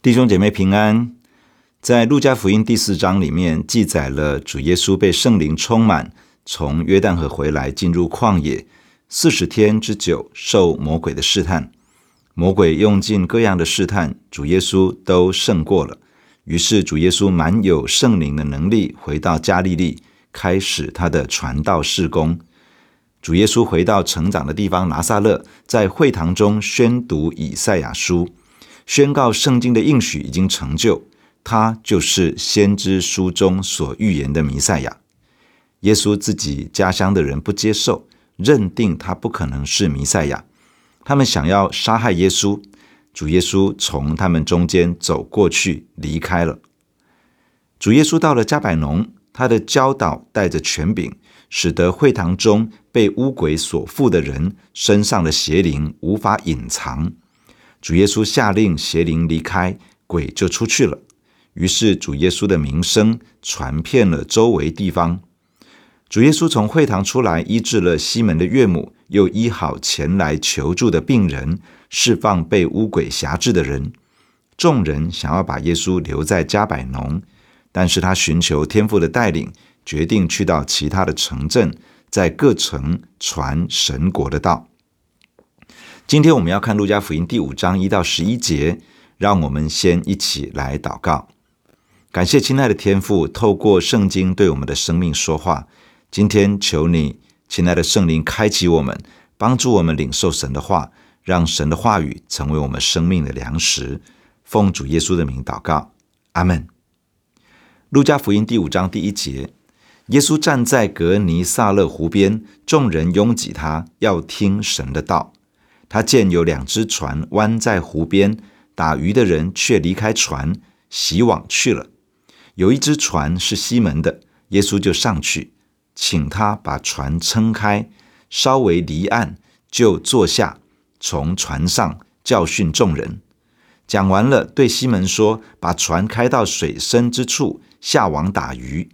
弟兄姐妹平安，在路加福音第四章里面记载了主耶稣被圣灵充满，从约旦河回来，进入旷野四十天之久，受魔鬼的试探。魔鬼用尽各样的试探，主耶稣都胜过了。于是主耶稣满有圣灵的能力，回到加利利，开始他的传道事工。主耶稣回到成长的地方拿撒勒，在会堂中宣读以赛亚书。宣告圣经的应许已经成就，他就是先知书中所预言的弥赛亚。耶稣自己家乡的人不接受，认定他不可能是弥赛亚，他们想要杀害耶稣。主耶稣从他们中间走过去，离开了。主耶稣到了加百农，他的教导带着权柄，使得会堂中被污鬼所附的人身上的邪灵无法隐藏。主耶稣下令邪灵离开，鬼就出去了。于是主耶稣的名声传遍了周围地方。主耶稣从会堂出来，医治了西门的岳母，又医好前来求助的病人，释放被污鬼辖制的人。众人想要把耶稣留在迦百农，但是他寻求天父的带领，决定去到其他的城镇，在各城传神国的道。今天我们要看路加福音第五章一到十一节，让我们先一起来祷告。感谢亲爱的天父，透过圣经对我们的生命说话。今天求你，亲爱的圣灵，开启我们，帮助我们领受神的话，让神的话语成为我们生命的粮食。奉主耶稣的名祷告，阿门。路加福音第五章第一节，耶稣站在革尼撒勒湖边，众人拥挤他，要听神的道。他见有两只船弯在湖边，打鱼的人却离开船，洗网去了。有一只船是西门的，耶稣就上去，请他把船撑开，稍微离岸，就坐下，从船上教训众人。讲完了，对西门说：“把船开到水深之处，下网打鱼。”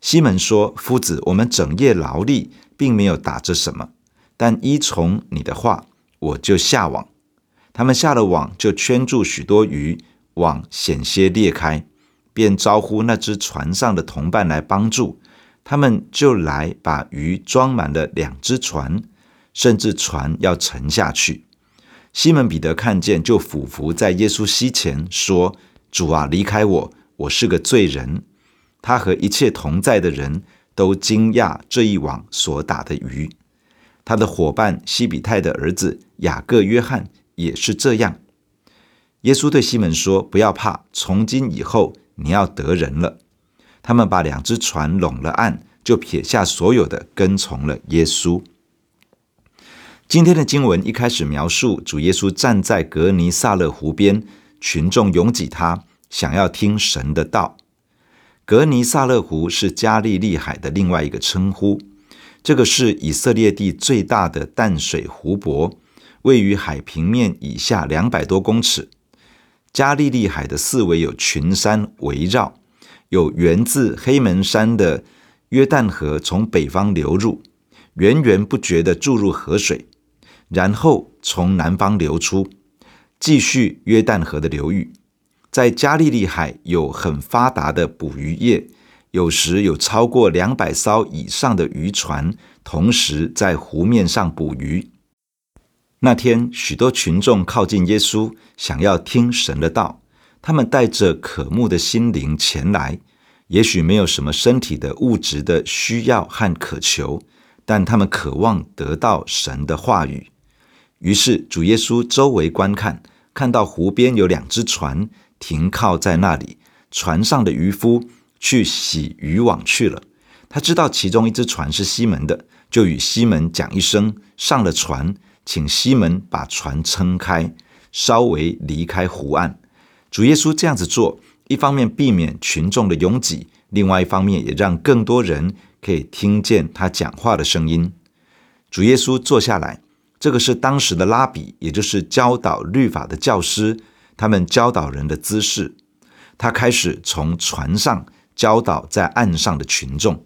西门说：“夫子，我们整夜劳力，并没有打着什么，但依从你的话。”我就下网，他们下了网，就圈住许多鱼，网险些裂开，便招呼那只船上的同伴来帮助，他们就来把鱼装满了两只船，甚至船要沉下去。西门彼得看见，就俯伏在耶稣膝前说：“主啊，离开我，我是个罪人。”他和一切同在的人都惊讶这一网所打的鱼。他的伙伴西比泰的儿子雅各、约翰也是这样。耶稣对西门说：“不要怕，从今以后你要得人了。”他们把两只船拢了岸，就撇下所有的，跟从了耶稣。今天的经文一开始描述主耶稣站在革尼撒勒湖边，群众拥挤他，想要听神的道。革尼撒勒湖是加利利海的另外一个称呼。这个是以色列地最大的淡水湖泊，位于海平面以下两百多公尺。加利利海的四围有群山围绕，有源自黑门山的约旦河从北方流入，源源不绝地注入河水，然后从南方流出，继续约旦河的流域。在加利利海有很发达的捕鱼业。有时有超过两百艘以上的渔船同时在湖面上捕鱼。那天，许多群众靠近耶稣，想要听神的道。他们带着渴慕的心灵前来，也许没有什么身体的物质的需要和渴求，但他们渴望得到神的话语。于是，主耶稣周围观看，看到湖边有两只船停靠在那里，船上的渔夫。去洗渔网去了。他知道其中一只船是西门的，就与西门讲一声，上了船，请西门把船撑开，稍微离开湖岸。主耶稣这样子做，一方面避免群众的拥挤，另外一方面也让更多人可以听见他讲话的声音。主耶稣坐下来，这个是当时的拉比，也就是教导律法的教师，他们教导人的姿势。他开始从船上。教导在岸上的群众，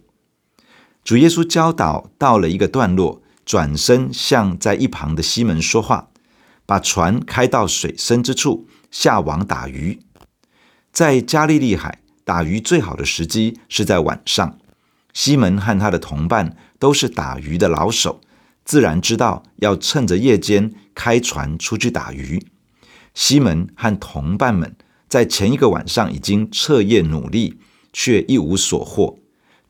主耶稣教导到了一个段落，转身向在一旁的西门说话，把船开到水深之处，下网打鱼。在加利利海打鱼最好的时机是在晚上。西门和他的同伴都是打鱼的老手，自然知道要趁着夜间开船出去打鱼。西门和同伴们在前一个晚上已经彻夜努力，却一无所获。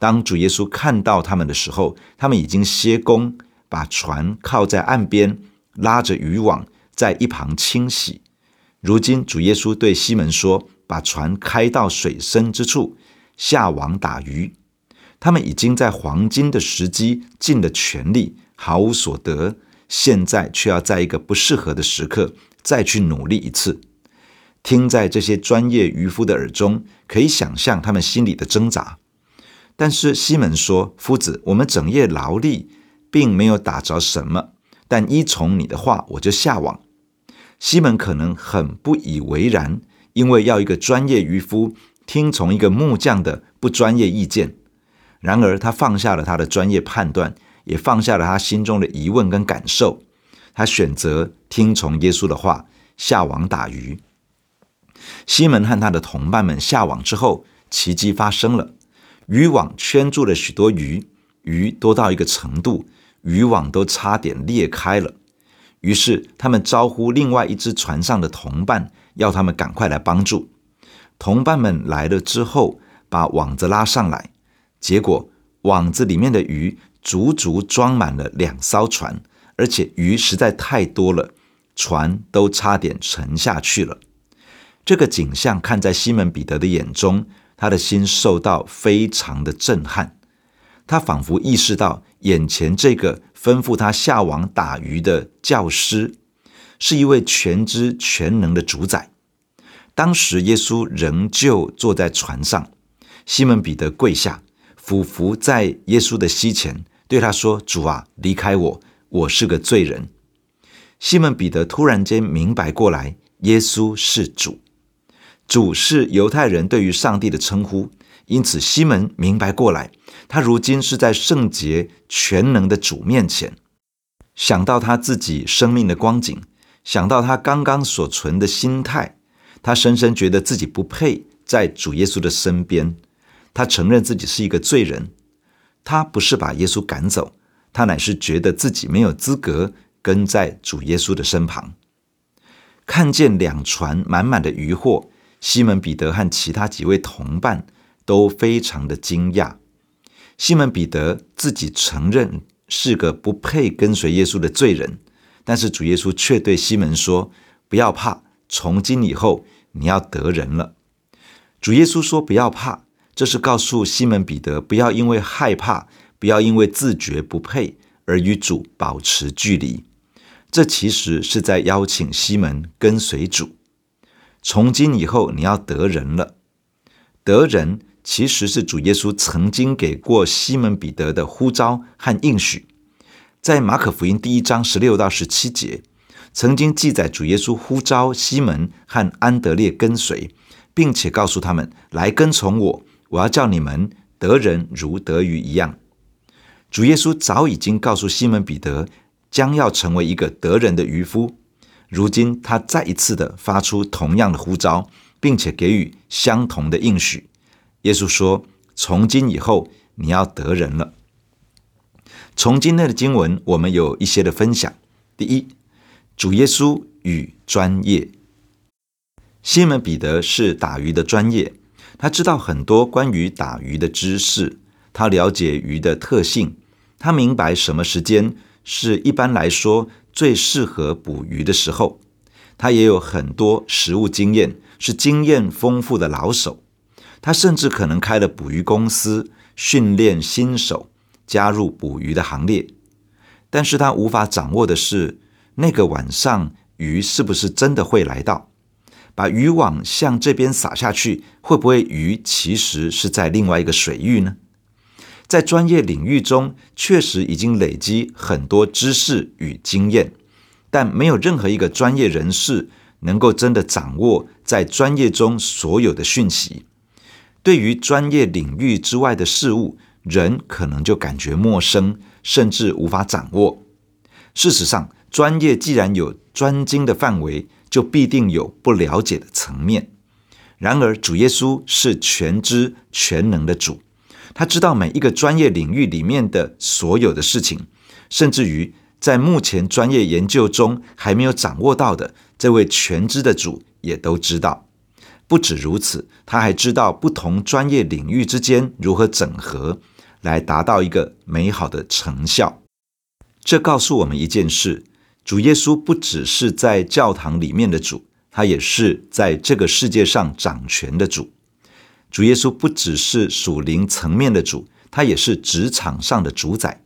当主耶稣看到他们的时候，他们已经歇工，把船靠在岸边，拉着渔网在一旁清洗。如今主耶稣对西门说：“把船开到水深之处，下网打鱼。”他们已经在黄金的时机尽了全力，毫无所得，现在却要在一个不适合的时刻再去努力一次。听在这些专业渔夫的耳中，可以想象他们心里的挣扎。但是西门说：“夫子，我们整夜劳力，并没有打着什么，但依从你的话，我就下网。”西门可能很不以为然，因为要一个专业渔夫听从一个木匠的不专业意见。然而，他放下了他的专业判断，也放下了他心中的疑问跟感受。他选择听从耶稣的话，下网打鱼。西门和他的同伴们下网之后，奇迹发生了，渔网圈住了许多鱼，鱼多到一个程度，渔网都差点裂开了。于是，他们招呼另外一只船上的同伴，要他们赶快来帮助。同伴们来了之后，把网子拉上来。结果，网子里面的鱼足足装满了两艘船，而且鱼实在太多了，船都差点沉下去了。这个景象看在西门彼得的眼中，他的心受到非常的震撼。他仿佛意识到，眼前这个吩咐他下网打鱼的教师，是一位全知全能的主宰。当时耶稣仍旧坐在船上，西门彼得跪下。俯伏在耶稣的膝前，对他说：“主啊，离开我，我是个罪人。”西门彼得突然间明白过来，耶稣是主，主是犹太人对于上帝的称呼，因此西门明白过来，他如今是在圣洁全能的主面前。想到他自己生命的光景，想到他刚刚所存的心态，他深深觉得自己不配在主耶稣的身边。他承认自己是一个罪人，他不是把耶稣赶走，他乃是觉得自己没有资格跟在主耶稣的身旁。看见两船满满的渔获，西门彼得和其他几位同伴都非常的惊讶。西门彼得自己承认是个不配跟随耶稣的罪人，但是主耶稣却对西门说：“不要怕，从今以后你要得人了。”主耶稣说：“不要怕。”这是告诉西门彼得，不要因为害怕，不要因为自觉不配而与主保持距离。这其实是在邀请西门跟随主。从今以后，你要得人了。得人其实是主耶稣曾经给过西门彼得的呼召和应许。在马可福音第一章十六到十七节，曾经记载主耶稣呼召西门和安德烈跟随，并且告诉他们来跟从我。我要叫你们得人如得鱼一样。主耶稣早已经告诉西门彼得，将要成为一个得人的渔夫。如今他再一次的发出同样的呼召，并且给予相同的应许。耶稣说：“从今以后，你要得人了。”从今天的经文，我们有一些的分享。第一，主耶稣与专业。西门彼得是打鱼的专业。他知道很多关于打鱼的知识，他了解鱼的特性，他明白什么时间是一般来说最适合捕鱼的时候。他也有很多实物经验，是经验丰富的老手。他甚至可能开了捕鱼公司，训练新手加入捕鱼的行列。但是他无法掌握的是，那个晚上鱼是不是真的会来到？把渔网向这边撒下去，会不会鱼其实是在另外一个水域呢？在专业领域中，确实已经累积很多知识与经验，但没有任何一个专业人士能够真的掌握在专业中所有的讯息。对于专业领域之外的事物，人可能就感觉陌生，甚至无法掌握。事实上，专业既然有专精的范围。就必定有不了解的层面。然而，主耶稣是全知全能的主，他知道每一个专业领域里面的所有的事情，甚至于在目前专业研究中还没有掌握到的，这位全知的主也都知道。不止如此，他还知道不同专业领域之间如何整合，来达到一个美好的成效。这告诉我们一件事：主耶稣不只是在教堂里面的主，他也是在这个世界上掌权的主。主耶稣不只是属灵层面的主，他也是职场上的主宰。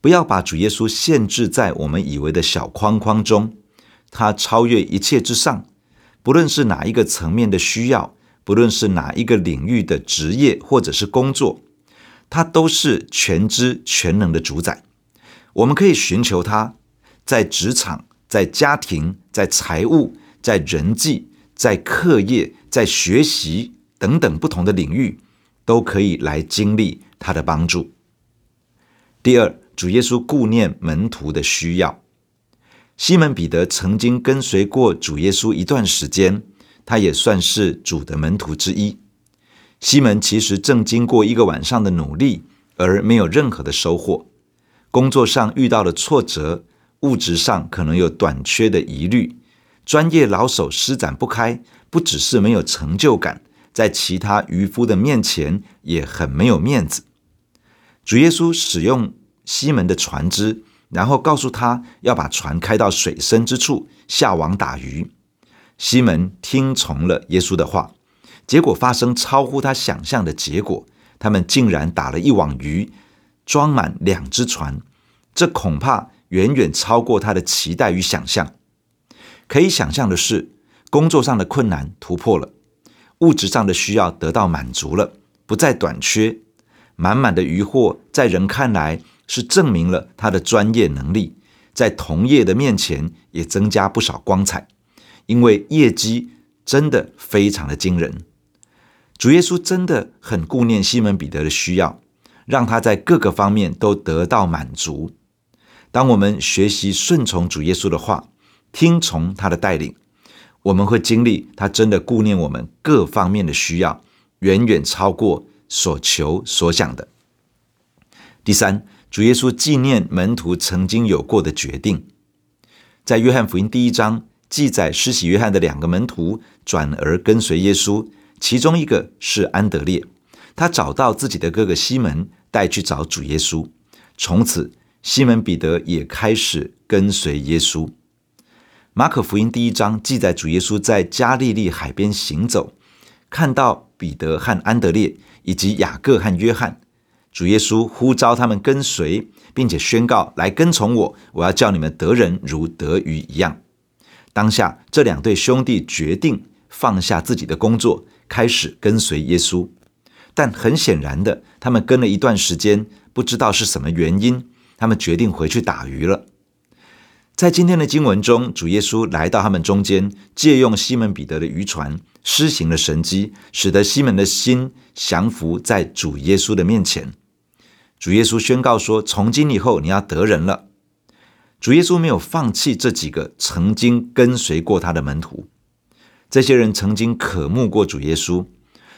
不要把主耶稣限制在我们以为的小框框中，他超越一切之上。不论是哪一个层面的需要，不论是哪一个领域的职业或者是工作，他都是全知全能的主宰。我们可以寻求他，在职场、在家庭、在财务、在人际、在课业、在学习等等不同的领域，都可以来经历他的帮助。第二，主耶稣顾念门徒的需要。西门彼得曾经跟随过主耶稣一段时间，他也算是主的门徒之一。西门其实正经过一个晚上的努力，而没有任何的收获。工作上遇到了挫折，物质上可能有短缺的疑虑，专业老手施展不开，不只是没有成就感，在其他渔夫的面前也很没有面子。主耶稣使用西门的船只。然后告诉他要把船开到水深之处下网打鱼。西门听从了耶稣的话，结果发生超乎他想象的结果，他们竟然打了一网鱼，装满两只船。这恐怕远远超过他的期待与想象。可以想象的是，工作上的困难突破了，物质上的需要得到满足了，不再短缺，满满的渔获在人看来。是证明了他的专业能力，在同业的面前也增加不少光彩，因为业绩真的非常的惊人。主耶稣真的很顾念西门彼得的需要，让他在各个方面都得到满足。当我们学习顺从主耶稣的话，听从他的带领，我们会经历他真的顾念我们各方面的需要，远远超过所求所想的。第三。主耶稣纪念门徒曾经有过的决定，在约翰福音第一章记载，施洗约翰的两个门徒转而跟随耶稣，其中一个是安德烈，他找到自己的哥哥西门，带去找主耶稣。从此，西门彼得也开始跟随耶稣。马可福音第一章记载，主耶稣在加利利海边行走，看到彼得和安德烈以及雅各和约翰。主耶稣呼召他们跟随，并且宣告：“来跟从我，我要叫你们得人如得鱼一样。”当下，这两对兄弟决定放下自己的工作，开始跟随耶稣。但很显然的，他们跟了一段时间，不知道是什么原因，他们决定回去打鱼了。在今天的经文中，主耶稣来到他们中间，借用西门彼得的渔船，施行了神迹，使得西门的心降服在主耶稣的面前。主耶稣宣告说：“从今以后，你要得人了。”主耶稣没有放弃这几个曾经跟随过他的门徒，这些人曾经渴慕过主耶稣，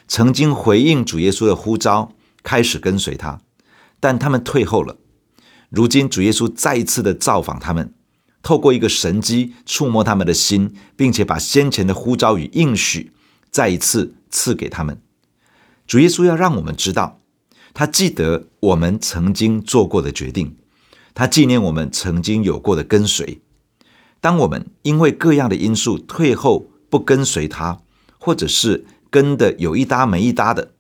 曾经回应主耶稣的呼召，开始跟随他，但他们退后了。如今，主耶稣再一次的造访他们，透过一个神迹触摸他们的心，并且把先前的呼召与应许再一次赐给他们。主耶稣要让我们知道。他记得我们曾经做过的决定，他纪念我们曾经有过的跟随。当我们因为各样的因素退后不跟随他，或者是跟的有一搭没一搭的，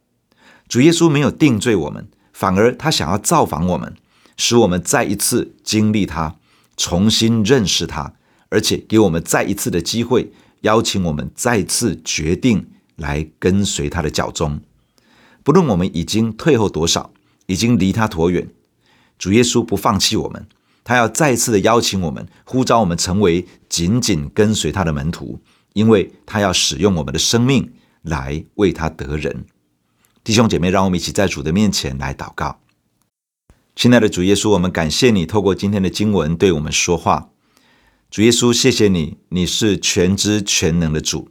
主耶稣没有定罪我们，反而他想要造访我们，使我们再一次经历他，重新认识他，而且给我们再一次的机会，邀请我们再次决定来跟随他的脚踪。不论我们已经退后多少，已经离他多远，主耶稣不放弃我们，他要再次的邀请我们，呼召我们成为紧紧跟随他的门徒，因为他要使用我们的生命来为他得人。弟兄姐妹，让我们一起在主的面前来祷告。亲爱的主耶稣，我们感谢你透过今天的经文对我们说话。主耶稣，谢谢你，你是全知全能的主，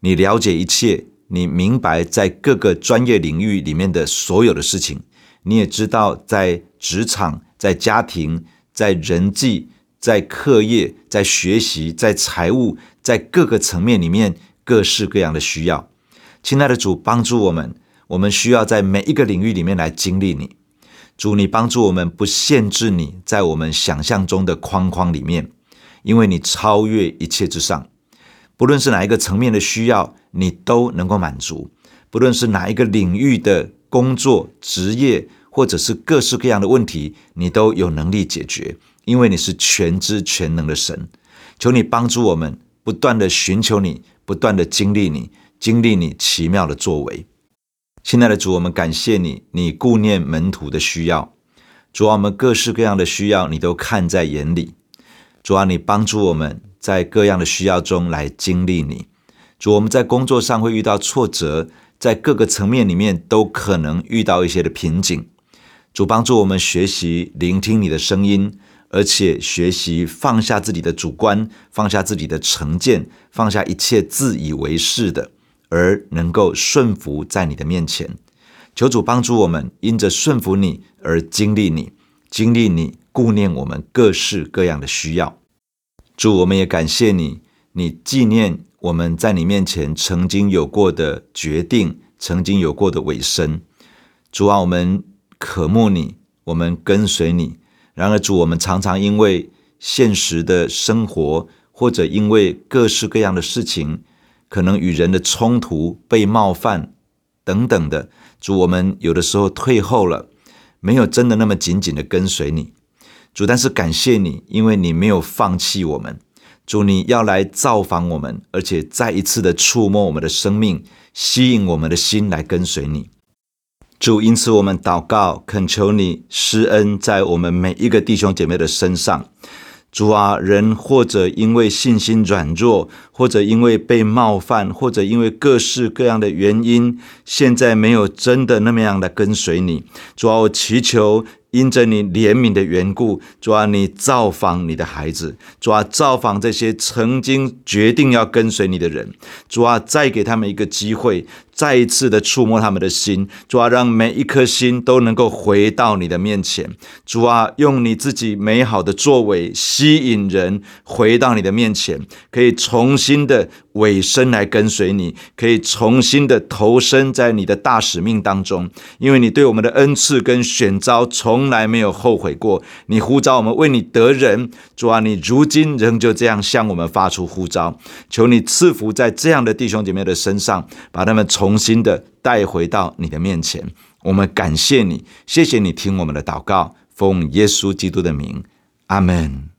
你了解一切，你明白在各个专业领域里面的所有的事情，你也知道在职场、在家庭、在人际、在课业、在学习、在财务，在各个层面里面各式各样的需要。亲爱的主，帮助我们，我们需要在每一个领域里面来经历你。主，你帮助我们，不限制你在我们想象中的框框里面，因为你超越一切之上。不论是哪一个层面的需要，你都能够满足；不论是哪一个领域的工作、职业，或者是各式各样的问题，你都有能力解决，因为你是全知全能的神。求你帮助我们，不断地寻求你，不断地经历你。经历你奇妙的作为，亲爱的主，我们感谢你，你顾念门徒的需要。主啊，我们各式各样的需要，你都看在眼里。主啊，你帮助我们在各样的需要中来经历你。主，我们在工作上会遇到挫折，在各个层面里面都可能遇到一些的瓶颈。主帮助我们学习聆听你的声音。而且学习放下自己的主观，放下自己的成见，放下一切自以为是的。而能够顺服在你的面前，求主帮助我们，因着顺服你而经历你，经历你顾念我们各式各样的需要。主，我们也感谢你，你纪念我们在你面前曾经有过的决定，曾经有过的尾声。主啊，我们渴慕你，我们跟随你。然而，主，我们常常因为现实的生活，或者因为各式各样的事情。可能与人的冲突、被冒犯等等的，主，我们有的时候退后了，没有真的那么紧紧的跟随你，主。但是感谢你，因为你没有放弃我们，主，你要来造访我们，而且再一次的触摸我们的生命，吸引我们的心来跟随你，主。因此，我们祷告，恳求你施恩在我们每一个弟兄姐妹的身上。主啊，人或者因为信心软弱，或者因为被冒犯，或者因为各式各样的原因，现在没有真的那么样的跟随你。主啊，我祈求。因着你怜悯的缘故，主啊，你造访你的孩子，主啊，造访这些曾经决定要跟随你的人，主啊，再给他们一个机会，再一次的触摸他们的心，主啊，让每一颗心都能够回到你的面前，主啊，用你自己美好的作为吸引人回到你的面前，可以重新的委身来跟随你，可以重新的投身在你的大使命当中，因为你对我们的恩赐跟选召从来没有后悔过。你呼召我们为你得人，主啊，你如今仍旧这样向我们发出呼召，求你赐福在这样的弟兄姐妹的身上，把他们重新的带回到你的面前。我们感谢你，谢谢你听我们的祷告，奉耶稣基督的名，阿门。